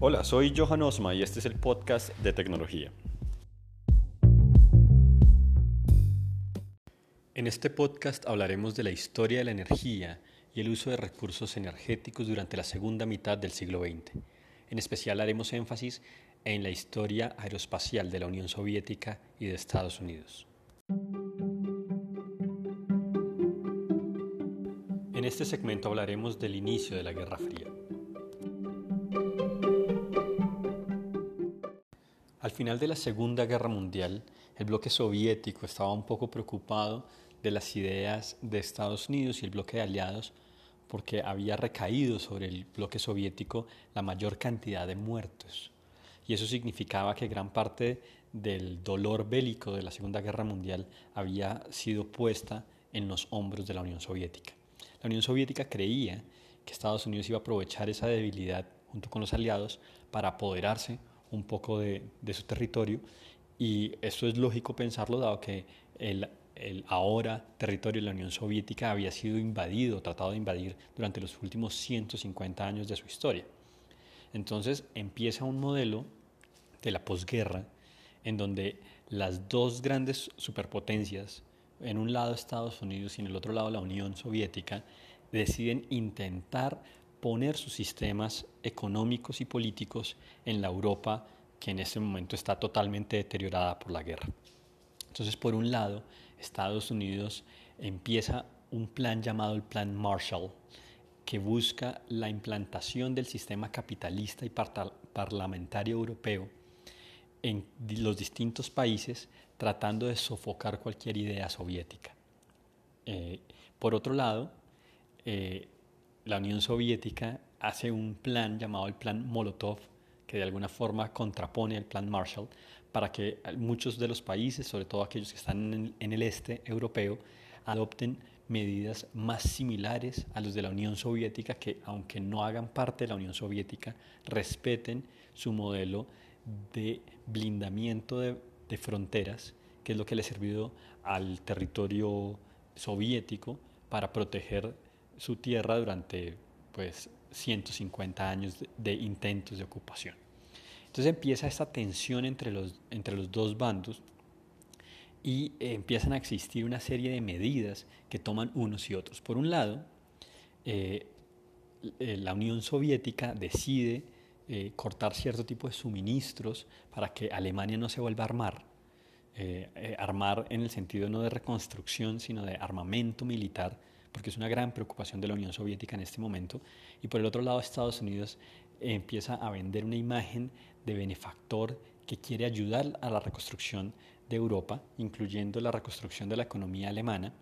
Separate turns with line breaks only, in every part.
Hola, soy Johan Osma y este es el podcast de tecnología. En este podcast hablaremos de la historia de la energía y el uso de recursos energéticos durante la segunda mitad del siglo XX. En especial haremos énfasis en la historia aeroespacial de la Unión Soviética y de Estados Unidos. En este segmento hablaremos del inicio de la Guerra Fría. Al final de la Segunda Guerra Mundial, el bloque soviético estaba un poco preocupado de las ideas de Estados Unidos y el bloque de aliados porque había recaído sobre el bloque soviético la mayor cantidad de muertos. Y eso significaba que gran parte del dolor bélico de la Segunda Guerra Mundial había sido puesta en los hombros de la Unión Soviética. La Unión Soviética creía que Estados Unidos iba a aprovechar esa debilidad junto con los aliados para apoderarse un poco de, su territorio y eso es lógico pensarlo dado que el el ahora territorio de la Unión Soviética había sido invadido, tratado de invadir durante los últimos 150 años de su historia. Entonces empieza un modelo de la posguerra en donde las dos grandes superpotencias, en un lado Estados Unidos y en el otro lado la Unión Soviética, deciden intentar poner sus sistemas económicos y políticos en la Europa que en este momento está totalmente deteriorada por la guerra. Entonces, por un lado, Estados Unidos empieza un plan llamado el Plan Marshall, que busca la implantación del sistema capitalista y parlamentario europeo en los distintos países, tratando de sofocar cualquier idea soviética. Eh, por otro lado, eh, la Unión Soviética hace un plan llamado el Plan Molotov, que de alguna forma contrapone el Plan Marshall, para que muchos de los países, sobre todo aquellos que están en el este europeo, adopten medidas más similares a los de la Unión Soviética, que aunque no hagan parte de la Unión Soviética, respeten su modelo de blindamiento de, fronteras, que es lo que le ha servido al territorio soviético para proteger su tierra durante pues, 150 años de intentos de ocupación. Entonces empieza esta tensión entre los, entre los dos bandos y eh, empiezan a existir una serie de medidas que toman unos y otros. Por un lado, eh, eh, la Unión Soviética decide cortar cierto tipo de suministros para que Alemania no se vuelva a armar. armar en el sentido no de reconstrucción, sino de armamento militar, porque es una gran preocupación de la Unión Soviética en este momento. Y por el otro lado, Estados Unidos empieza a vender una imagen de benefactor que quiere ayudar a la reconstrucción de Europa, incluyendo la reconstrucción de la economía alemana,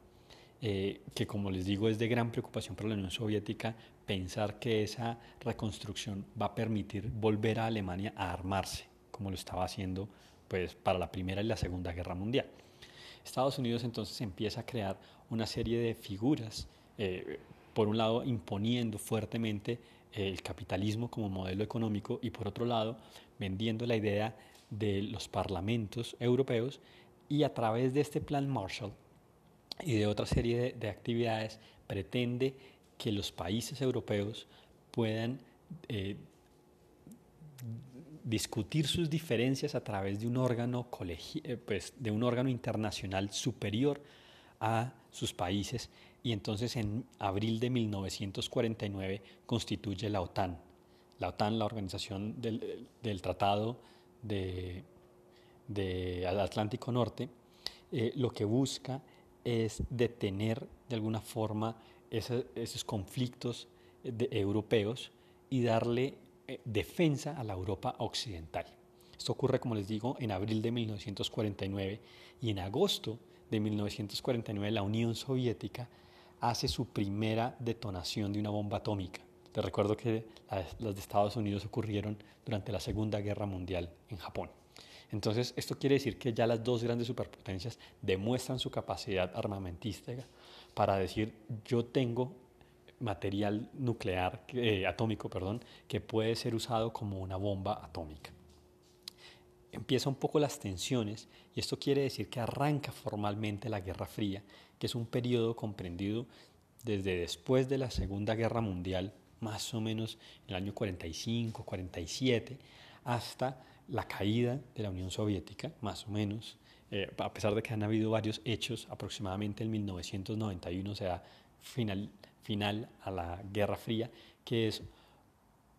eh, que como les digo es de gran preocupación para la Unión Soviética pensar que esa reconstrucción va a permitir volver a Alemania a armarse, como lo estaba haciendo pues, para la Primera y la Segunda Guerra Mundial. Estados Unidos entonces empieza a crear una serie de figuras, eh, por un lado imponiendo fuertemente el capitalismo como modelo económico y por otro lado vendiendo la idea de los parlamentos europeos y a través de este plan Marshall y de otra serie de, actividades pretende que los países europeos puedan eh, discutir sus diferencias a través de un órgano eh, pues, de un órgano internacional superior a sus países y entonces en abril de 1949 constituye la OTAN. La OTAN, la organización del, Tratado de, Atlántico Norte, eh, lo que busca es detener de alguna forma esos conflictos europeos y darle eh, defensa a la Europa occidental. Esto ocurre, como les digo, en abril de 1949 y en agosto de 1949 la Unión Soviética hace su primera detonación de una bomba atómica. Te recuerdo que las de Estados Unidos ocurrieron durante la Segunda Guerra Mundial en Japón. Entonces, esto quiere decir que ya las dos grandes superpotencias demuestran su capacidad armamentística para decir, yo tengo material nuclear, eh, atómico, perdón, que puede ser usado como una bomba atómica. Empieza un poco las tensiones y esto quiere decir que arranca formalmente la Guerra Fría, que es un periodo comprendido desde después de la Segunda Guerra Mundial más o menos en el año 45, 47, hasta la caída de la Unión Soviética, más o menos, eh, a pesar de que han habido varios hechos, aproximadamente en 1991 se da final, final a la Guerra Fría, que es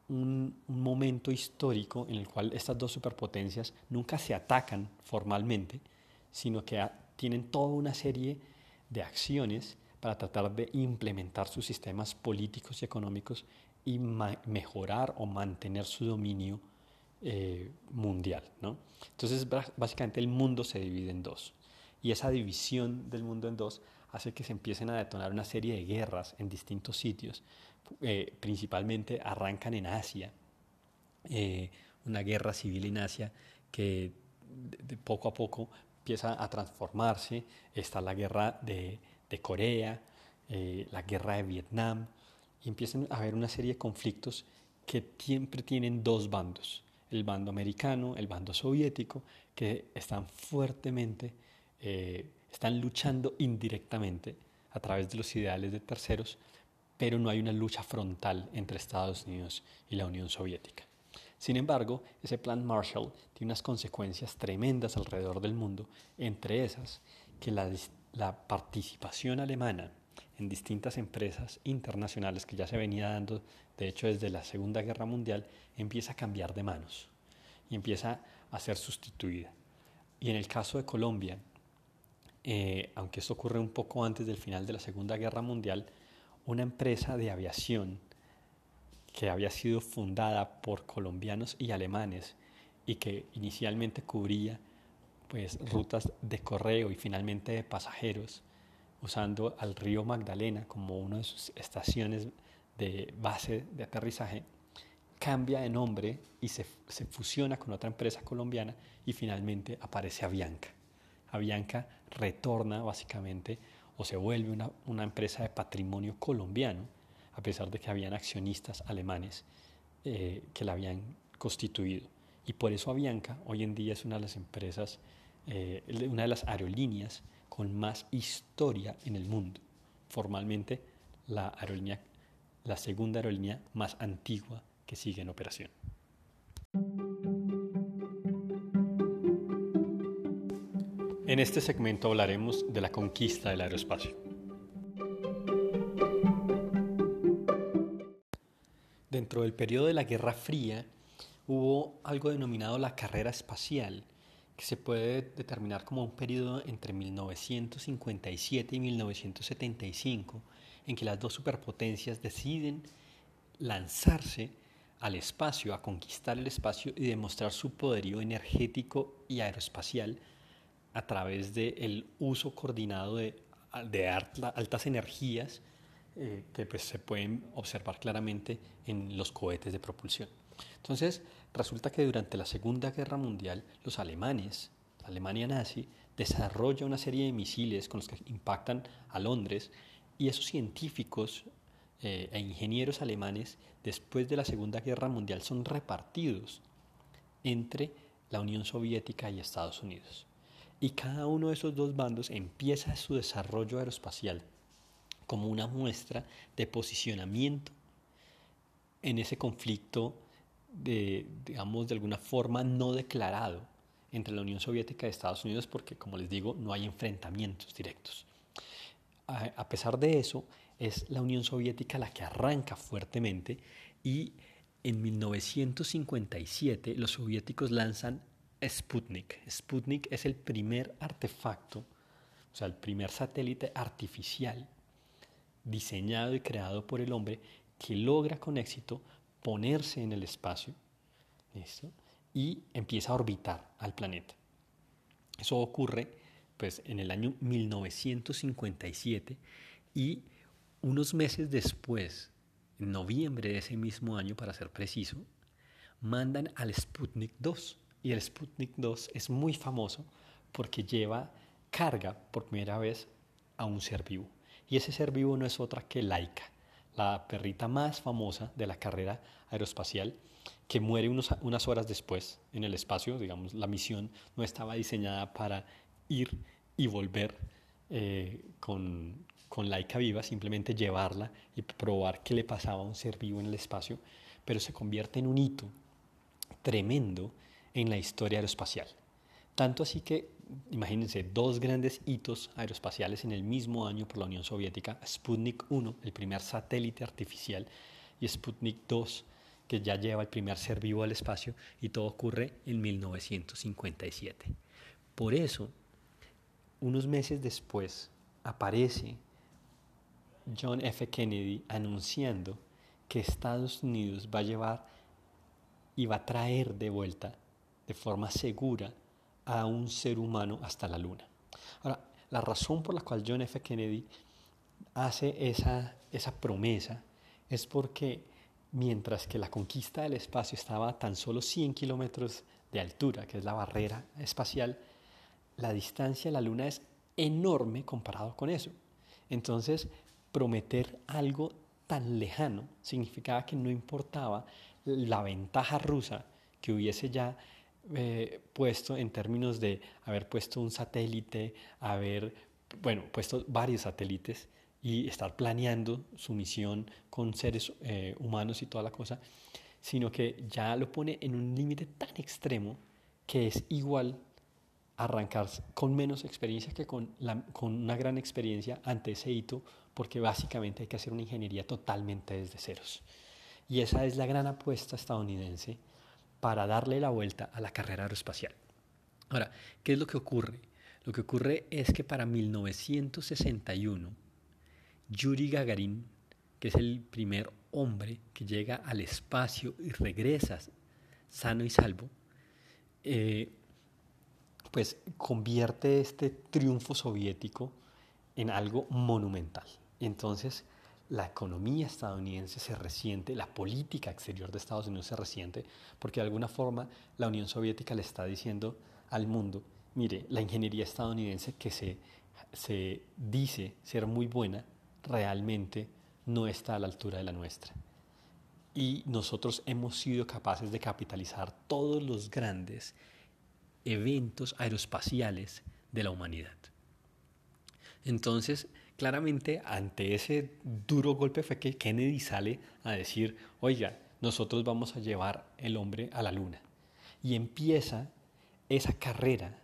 un, momento histórico en el cual estas dos superpotencias nunca se atacan formalmente, sino que tienen toda una serie de acciones para tratar de implementar sus sistemas políticos y económicos y mejorar o mantener su dominio eh, mundial. Entonces, básicamente el mundo se divide en dos. Y esa división del mundo en dos hace que se empiecen a detonar una serie de guerras en distintos sitios. Eh, principalmente arrancan en Asia, eh, una guerra civil en Asia que poco a poco empieza a transformarse. Está la guerra de, de Corea, la guerra de Vietnam, y empiezan a haber una serie de conflictos que siempre tienen dos bandos el bando americano, el bando soviético, que están fuertemente, eh, están luchando indirectamente a través de los ideales de terceros, pero no hay una lucha frontal entre Estados Unidos y la Unión Soviética. Sin embargo, ese plan Marshall tiene unas consecuencias tremendas alrededor del mundo, entre esas que la, participación alemana en distintas empresas internacionales que ya se venía dando, de hecho desde la Segunda Guerra Mundial, empieza a cambiar de manos y empieza a ser sustituida. Y en el caso de Colombia, eh, aunque esto ocurre un poco antes del final de la Segunda Guerra Mundial, una empresa de aviación que había sido fundada por colombianos y alemanes y que inicialmente cubría pues rutas de correo y finalmente de pasajeros, usando al río Magdalena como una de sus estaciones de base de aterrizaje, cambia de nombre y se, fusiona con otra empresa colombiana y finalmente aparece Avianca. Avianca retorna básicamente o se vuelve una, empresa de patrimonio colombiano, a pesar de que habían accionistas alemanes eh, que la habían constituido. Y por eso Avianca hoy en día es una de las empresas, eh, una de las aerolíneas con más historia en el mundo. Formalmente, la aerolínea, la segunda aerolínea más antigua que sigue en operación. En este segmento hablaremos de la conquista del aeroespacio. Dentro del periodo de la Guerra Fría hubo algo denominado la carrera espacial, que se puede determinar como un periodo entre 1957 y 1975, en que las dos superpotencias deciden lanzarse al espacio, a conquistar el espacio y demostrar su poderío energético y aeroespacial a través del uso coordinado de, de altas energías eh, que pues, se pueden observar claramente en los cohetes de propulsión. Entonces, resulta que durante la Segunda Guerra Mundial, los alemanes, la Alemania nazi, desarrolla una serie de misiles con los que impactan a Londres y esos científicos eh, e ingenieros alemanes después de la Segunda Guerra Mundial son repartidos entre la Unión Soviética y Estados Unidos. Y cada uno de esos dos bandos empieza su desarrollo aeroespacial como una muestra de posicionamiento en ese conflicto de, digamos, de alguna forma no declarado entre la Unión Soviética y Estados Unidos porque, como les digo, no hay enfrentamientos directos. A, pesar de eso, es la Unión Soviética la que arranca fuertemente y en 1957 los soviéticos lanzan Sputnik. Sputnik es el primer artefacto, o sea, el primer satélite artificial diseñado y creado por el hombre que logra con éxito ponerse en el espacio y empieza a orbitar al planeta. Eso ocurre pues, en el año 1957 y unos meses después, en noviembre de ese mismo año para ser preciso, mandan al Sputnik 2. Y el Sputnik 2 es muy famoso porque lleva carga por primera vez a un ser vivo. Y ese ser vivo no es otra que Laika, la perrita más famosa de la carrera aeroespacial, que muere unas horas después en el espacio. Digamos, la misión no estaba diseñada para ir y volver eh, con, con Laika viva, simplemente llevarla y probar qué le pasaba a un ser vivo en el espacio, pero se convierte en un hito tremendo en la historia aeroespacial. Tanto así que, imagínense, dos grandes hitos aeroespaciales en el mismo año por la Unión Soviética, Sputnik 1, el primer satélite artificial, y Sputnik 2, que ya lleva el primer ser vivo al espacio, y todo ocurre en 1957. Por eso, unos meses después, aparece John F. Kennedy anunciando que Estados Unidos va a llevar y va a traer de vuelta de forma segura a un ser humano hasta la luna. Ahora, la razón por la cual John F. Kennedy hace esa, esa promesa es porque mientras que la conquista del espacio estaba tan solo 100 kilómetros de altura, que es la barrera espacial, la distancia a la luna es enorme comparado con eso. Entonces, prometer algo tan lejano significaba que no importaba la ventaja rusa que hubiese ya eh, puesto en términos de haber puesto un satélite, haber, bueno, puesto varios satélites y estar planeando su misión con seres eh, humanos y toda la cosa, sino que ya lo pone en un límite tan extremo que es igual arrancar con menos experiencia que con, con una gran experiencia ante ese hito, porque básicamente hay que hacer una ingeniería totalmente desde ceros. Y esa es la gran apuesta estadounidense para darle la vuelta a la carrera aeroespacial. Ahora, ¿qué es lo que ocurre? Lo que ocurre es que para 1961, Yuri Gagarin, que es el primer hombre que llega al espacio y regresa sano y salvo, eh, pues convierte este triunfo soviético en algo monumental. Entonces, la economía estadounidense se resiente, la política exterior de Estados Unidos se resiente, porque de alguna forma la Unión Soviética le está diciendo al mundo, mire, la ingeniería estadounidense que se, se dice ser muy buena, realmente no está a la altura de la nuestra. Y nosotros hemos sido capaces de capitalizar todos los grandes eventos aeroespaciales de la humanidad. Entonces, claramente ante ese duro golpe fue que Kennedy sale a decir, oiga, nosotros vamos a llevar el hombre a la luna. Y empieza esa carrera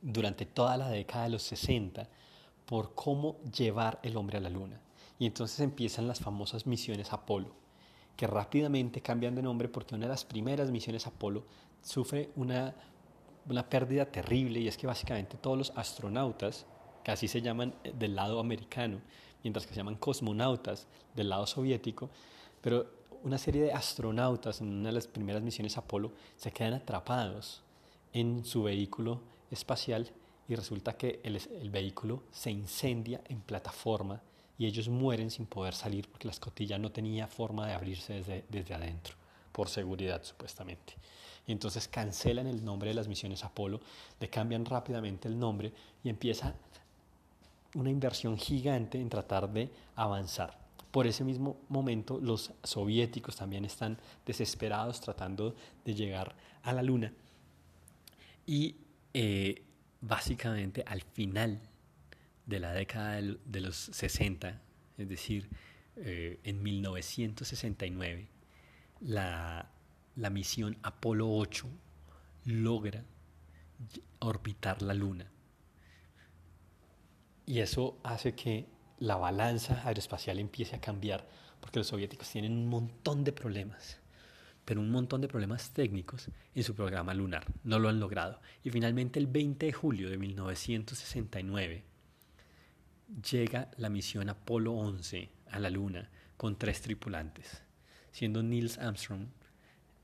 durante toda la década de los 60 por cómo llevar el hombre a la luna. Y entonces empiezan las famosas misiones Apolo, que rápidamente cambian de nombre porque una de las primeras misiones Apolo sufre una, una pérdida terrible y es que básicamente todos los astronautas que así se llaman eh, del lado americano, mientras que se llaman cosmonautas del lado soviético, pero una serie de astronautas en una de las primeras misiones Apolo se quedan atrapados en su vehículo espacial y resulta que el, vehículo se incendia en plataforma y ellos mueren sin poder salir porque la escotilla no tenía forma de abrirse desde, desde adentro, por seguridad supuestamente. Y entonces cancelan el nombre de las misiones Apolo, le cambian rápidamente el nombre y empieza una inversión gigante en tratar de avanzar. Por ese mismo momento los soviéticos también están desesperados tratando de llegar a la luna. Y eh, básicamente al final de la década de los 60, es decir, eh, en 1969, la, la misión Apolo 8 logra orbitar la luna y eso hace que la balanza aeroespacial empiece a cambiar, porque los soviéticos tienen un montón de problemas, pero un montón de problemas técnicos en su programa lunar. No lo han logrado. Y finalmente el 20 de julio de 1969 llega la misión Apolo 11 a la Luna con tres tripulantes, siendo Niels Armstrong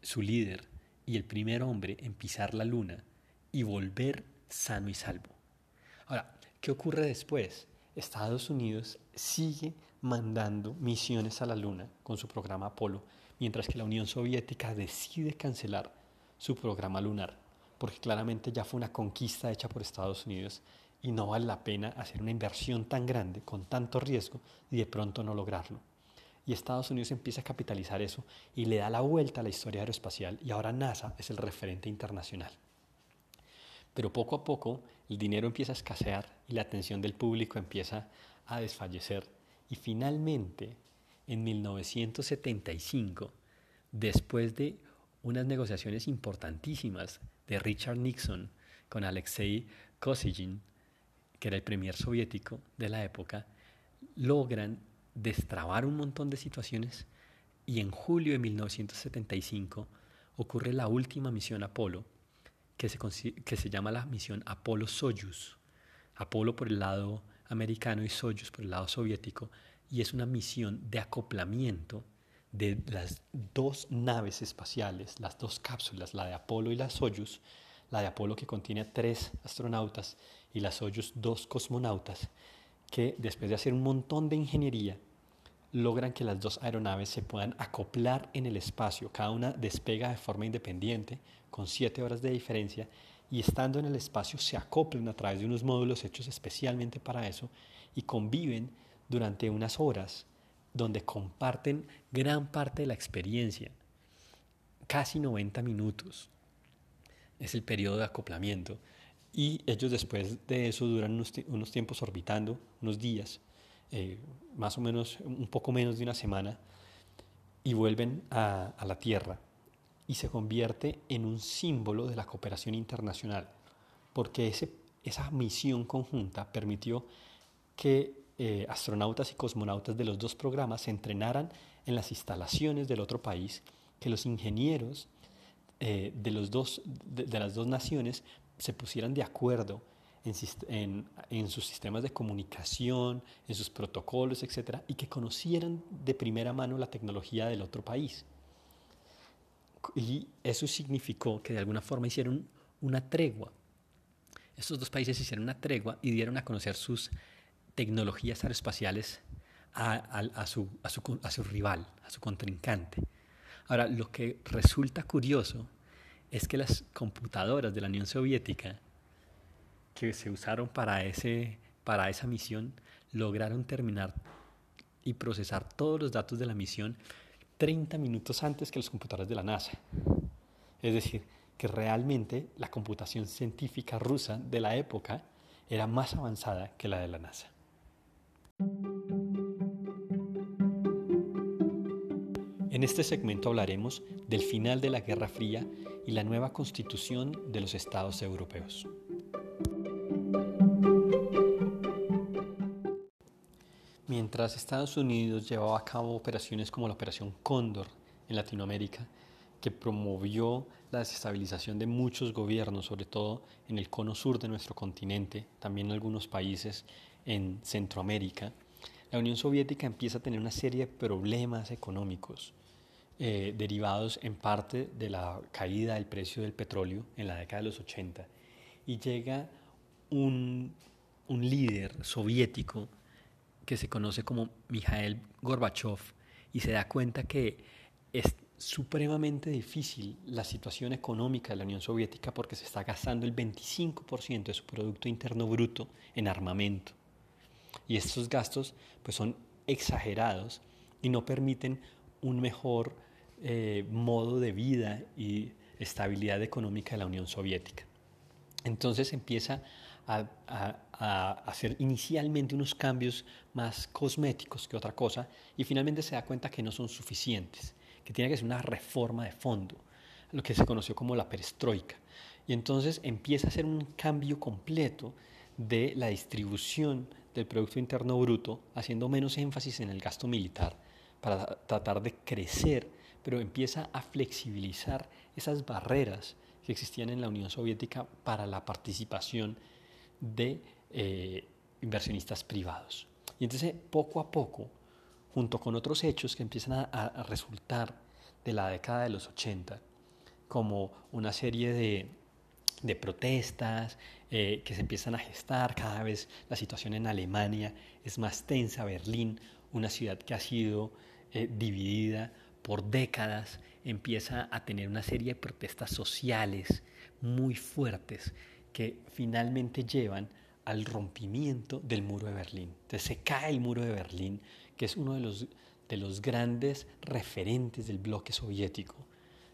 su líder y el primer hombre en pisar la Luna y volver sano y salvo. Ahora, ¿Qué ocurre después? Estados Unidos sigue mandando misiones a la Luna con su programa Apolo, mientras que la Unión Soviética decide cancelar su programa lunar, porque claramente ya fue una conquista hecha por Estados Unidos y no vale la pena hacer una inversión tan grande, con tanto riesgo, y de pronto no lograrlo. Y Estados Unidos empieza a capitalizar eso y le da la vuelta a la historia aeroespacial y ahora NASA es el referente internacional. Pero poco a poco el dinero empieza a escasear y la atención del público empieza a desfallecer. Y finalmente en 1975, después de unas negociaciones importantísimas de Richard Nixon con Alexei Kosygin, que era el premier soviético de la época, logran destrabar un montón de situaciones y en julio de 1975 ocurre la última misión Apolo, que se, que se llama la misión Apolo-Soyuz. Apolo por el lado americano y Soyuz por el lado soviético, y es una misión de acoplamiento de las dos naves espaciales, las dos cápsulas, la de Apolo y la Soyuz, la de Apolo que contiene a tres astronautas y la Soyuz dos cosmonautas, que después de hacer un montón de ingeniería, logran que las dos aeronaves se puedan acoplar en el espacio. Cada una despega de forma independiente, con siete horas de diferencia, y estando en el espacio se acoplan a través de unos módulos hechos especialmente para eso y conviven durante unas horas donde comparten gran parte de la experiencia, casi 90 minutos. Es el periodo de acoplamiento. Y ellos después de eso duran unos, tiempos orbitando, unos días, eh, más o menos un poco menos de una semana, y vuelven a, la Tierra. Y se convierte en un símbolo de la cooperación internacional, porque ese, esa misión conjunta permitió que eh, astronautas y cosmonautas de los dos programas se entrenaran en las instalaciones del otro país, que los ingenieros eh, de, los dos, de, las dos naciones se pusieran de acuerdo en, en, sus sistemas de comunicación, en sus protocolos, etc., y que conocieran de primera mano la tecnología del otro país. Y eso significó que de alguna forma hicieron una tregua. Estos dos países hicieron una tregua y dieron a conocer sus tecnologías aeroespaciales a, su, a, su, rival, a su contrincante. Ahora, lo que resulta curioso es que las computadoras de la Unión Soviética que se usaron para, ese, para esa misión lograron terminar y procesar todos los datos de la misión 30 minutos antes que los computadores de la NASA. Es decir, que realmente la computación científica rusa de la época era más avanzada que la de la NASA. En este segmento hablaremos del final de la Guerra Fría y la nueva constitución de los Estados europeos. Mientras Estados Unidos llevaba a cabo operaciones como la Operación Cóndor en Latinoamérica, que promovió la desestabilización de muchos gobiernos, sobre todo en el cono sur de nuestro continente, también en algunos países en Centroamérica, la Unión Soviética empieza a tener una serie de problemas económicos eh, derivados en parte de la caída del precio del petróleo en la década de los 80 y llega un, un líder soviético que se conoce como Mikhail Gorbachev y se da cuenta que es supremamente difícil la situación económica de la Unión Soviética porque se está gastando el 25% de su Producto Interno Bruto en armamento. Y estos gastos pues son exagerados y no permiten un mejor eh, modo de vida y estabilidad económica de la Unión Soviética. Entonces empieza a, a, hacer inicialmente unos cambios más cosméticos que otra cosa y finalmente se da cuenta que no son suficientes, que tiene que ser una reforma de fondo, lo que se conoció como la perestroika. Y entonces empieza a hacer un cambio completo de la distribución del Producto Interno Bruto, haciendo menos énfasis en el gasto militar para tratar de crecer, pero empieza a flexibilizar esas barreras que existían en la Unión Soviética para la participación de eh, inversionistas privados. Y entonces poco a poco, junto con otros hechos que empiezan a, resultar de la década de los 80, como una serie de de protestas eh, que se empiezan a gestar. Cada vez la situación en Alemania es más tensa. Berlín, una ciudad que ha sido eh, dividida por décadas, empieza a tener una serie de protestas sociales muy fuertes que finalmente llevan al rompimiento del muro de Berlín. Entonces se cae el muro de Berlín, que es uno de los, de los grandes referentes del bloque soviético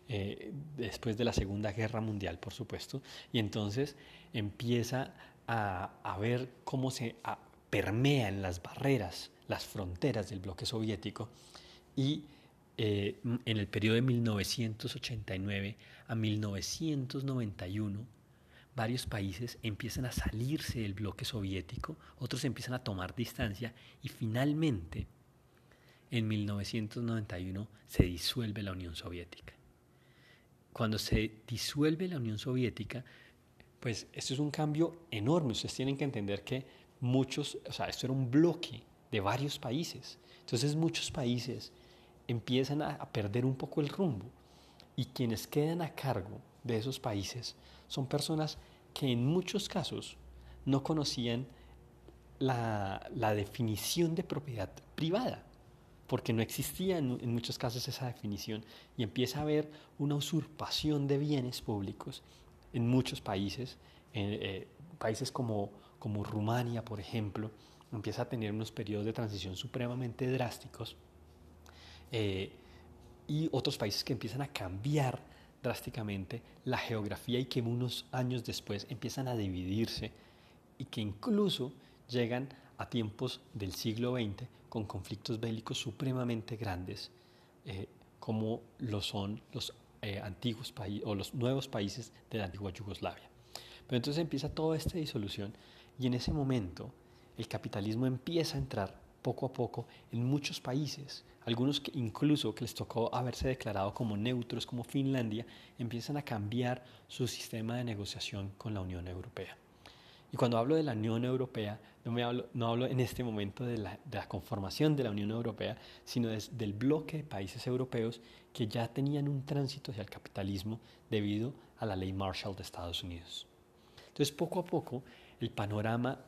eh, después de la Segunda Guerra Mundial, por supuesto, y entonces empieza a, ver cómo se permea en las barreras, las fronteras del bloque soviético y eh, en el periodo de 1989 a 1991 varios países empiezan a salirse del bloque soviético, otros empiezan a tomar distancia y finalmente en 1991 se disuelve la Unión Soviética. Cuando se disuelve la Unión Soviética, pues esto es un cambio enorme. Ustedes tienen que entender que muchos, o sea, esto era un bloque de varios países. Entonces muchos países empiezan a, perder un poco el rumbo y quienes quedan a cargo de esos países son personas que en muchos casos no conocían la, definición de propiedad privada, porque no existía en, muchos casos esa definición y empieza a haber una usurpación de bienes públicos en muchos países, en, eh, países como, como Rumania, por ejemplo, empieza a tener unos periodos de transición supremamente drásticos eh, y otros países que empiezan a cambiar drásticamente la geografía y que unos años después empiezan a dividirse y que incluso llegan a tiempos del siglo XX con conflictos bélicos supremamente grandes, eh, como lo son los eh, antiguos países o los nuevos países de la antigua Yugoslavia. Pero entonces empieza toda esta disolución y en ese momento el capitalismo empieza a entrar poco a poco en muchos países. Algunos incluso que les tocó haberse declarado como neutros, como Finlandia, empiezan a cambiar su sistema de negociación con la Unión Europea. Y cuando hablo de la Unión Europea, no, me hablo, no hablo en este momento de la, de la conformación de la Unión Europea, sino del bloque de países europeos que ya tenían un tránsito hacia el capitalismo debido a la ley Marshall de Estados Unidos. Entonces, poco a poco, el panorama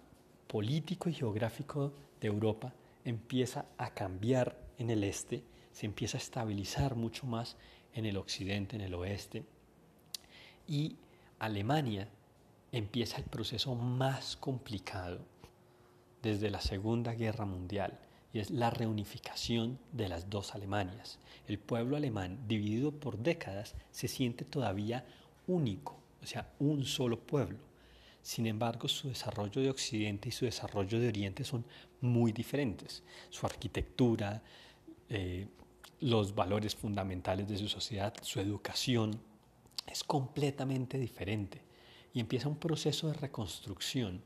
político y geográfico de Europa empieza a cambiar en el este, se empieza a estabilizar mucho más en el occidente, en el oeste, y Alemania empieza el proceso más complicado desde la Segunda Guerra Mundial, y es la reunificación de las dos Alemanias. El pueblo alemán, dividido por décadas, se siente todavía único, o sea, un solo pueblo. Sin embargo, su desarrollo de Occidente y su desarrollo de Oriente son muy diferentes. Su arquitectura, eh, los valores fundamentales de su sociedad, su educación, es completamente diferente. Y empieza un proceso de reconstrucción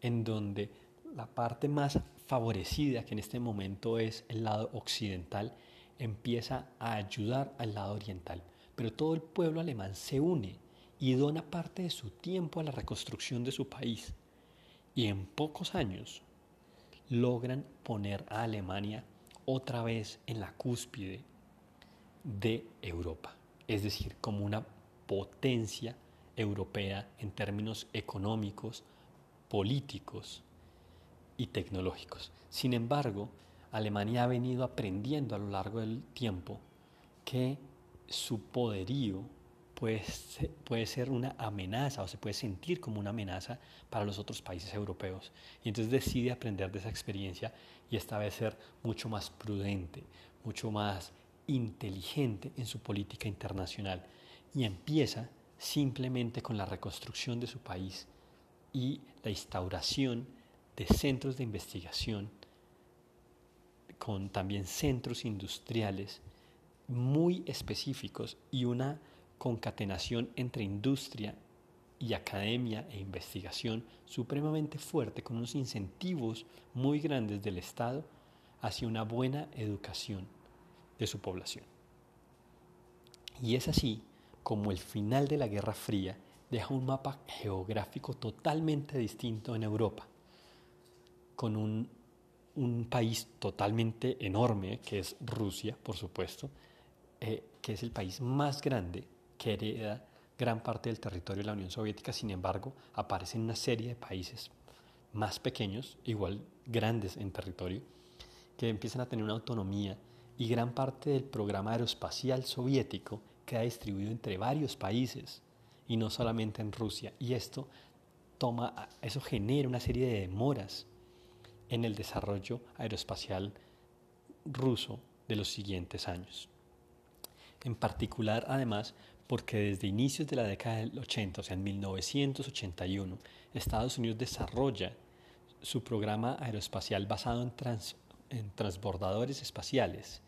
en donde la parte más favorecida, que en este momento es el lado occidental, empieza a ayudar al lado oriental. Pero todo el pueblo alemán se une y dona parte de su tiempo a la reconstrucción de su país. Y en pocos años logran poner a Alemania otra vez en la cúspide de Europa, es decir, como una potencia europea en términos económicos, políticos y tecnológicos. Sin embargo, Alemania ha venido aprendiendo a lo largo del tiempo que su poderío puede ser, una amenaza o se puede sentir como una amenaza para los otros países europeos. Y entonces decide aprender de esa experiencia y esta vez ser mucho más prudente, mucho más inteligente en su política internacional. Y empieza simplemente con la reconstrucción de su país y la instauración de centros de investigación, con también centros industriales muy específicos y una concatenación entre industria y academia e investigación supremamente fuerte, con unos incentivos muy grandes del Estado hacia una buena educación de su población. Y es así como el final de la Guerra Fría deja un mapa geográfico totalmente distinto en Europa, con un, un país totalmente enorme, que es Rusia, por supuesto, eh, que es el país más grande que hereda gran parte del territorio de la Unión Soviética, sin embargo, aparecen una serie de países más pequeños, igual grandes en territorio, que empiezan a tener una autonomía y gran parte del programa aeroespacial soviético queda distribuido entre varios países y no solamente en Rusia. Y esto toma, eso genera una serie de demoras en el desarrollo aeroespacial ruso de los siguientes años. En particular, además, porque desde inicios de la década del 80, o sea, en 1981, Estados Unidos desarrolla su programa aeroespacial basado en, en transbordadores espaciales,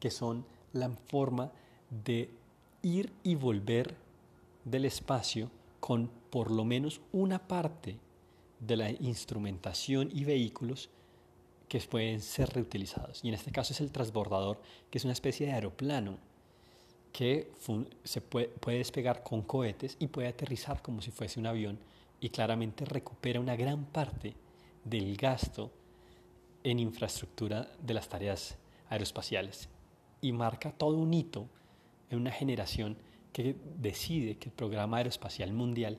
que son la forma de ir y volver del espacio con por lo menos una parte de la instrumentación y vehículos que pueden ser reutilizados. Y en este caso es el transbordador, que es una especie de aeroplano que se puede, puede despegar con cohetes y puede aterrizar como si fuese un avión y claramente recupera una gran parte del gasto en infraestructura de las tareas aeroespaciales y marca todo un hito en una generación que decide que el programa aeroespacial mundial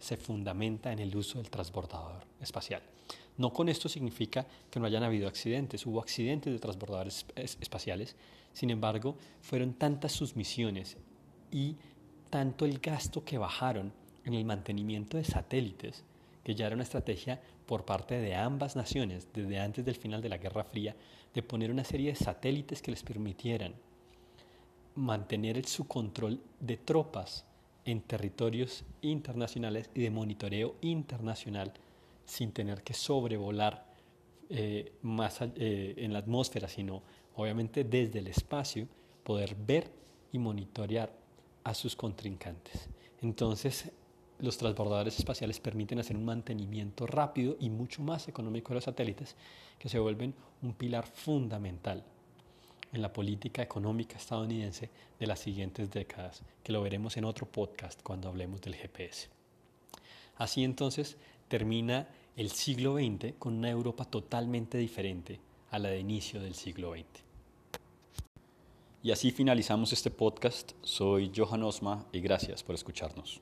se fundamenta en el uso del transbordador espacial. No con esto significa que no hayan habido accidentes, hubo accidentes de transbordadores espaciales, sin embargo, fueron tantas sus misiones y tanto el gasto que bajaron en el mantenimiento de satélites, que ya era una estrategia por parte de ambas naciones desde antes del final de la Guerra Fría, de poner una serie de satélites que les permitieran mantener su control de tropas en territorios internacionales y de monitoreo internacional sin tener que sobrevolar eh, más eh, en la atmósfera, sino obviamente desde el espacio poder ver y monitorear a sus contrincantes. Entonces, los transbordadores espaciales permiten hacer un mantenimiento rápido y mucho más económico de los satélites, que se vuelven un pilar fundamental en la política económica estadounidense de las siguientes décadas, que lo veremos en otro podcast cuando hablemos del GPS. Así entonces termina el siglo XX con una Europa totalmente diferente a la de inicio del siglo XX. Y así finalizamos este podcast. Soy Johan Osma y gracias por escucharnos.